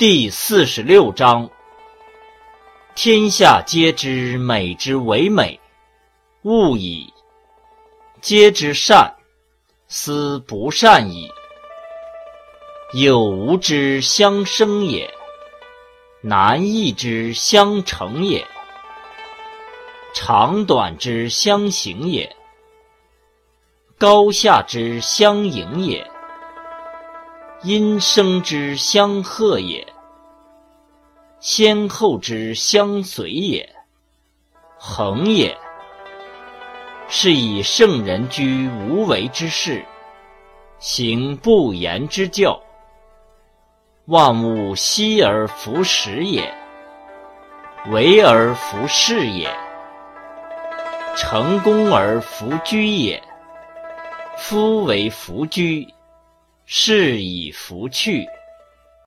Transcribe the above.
第四十六章：天下皆知美之为美，恶矣；皆知善，斯不善矣。有无之相生也，难易之相成也，长短之相形也，高下之相迎也。因生之相和也，先后之相随也，恒也。是以圣人居无为之事，行不言之教。万物息而弗始也，为而弗恃也，成功而弗居也。夫为弗居。是以弗去。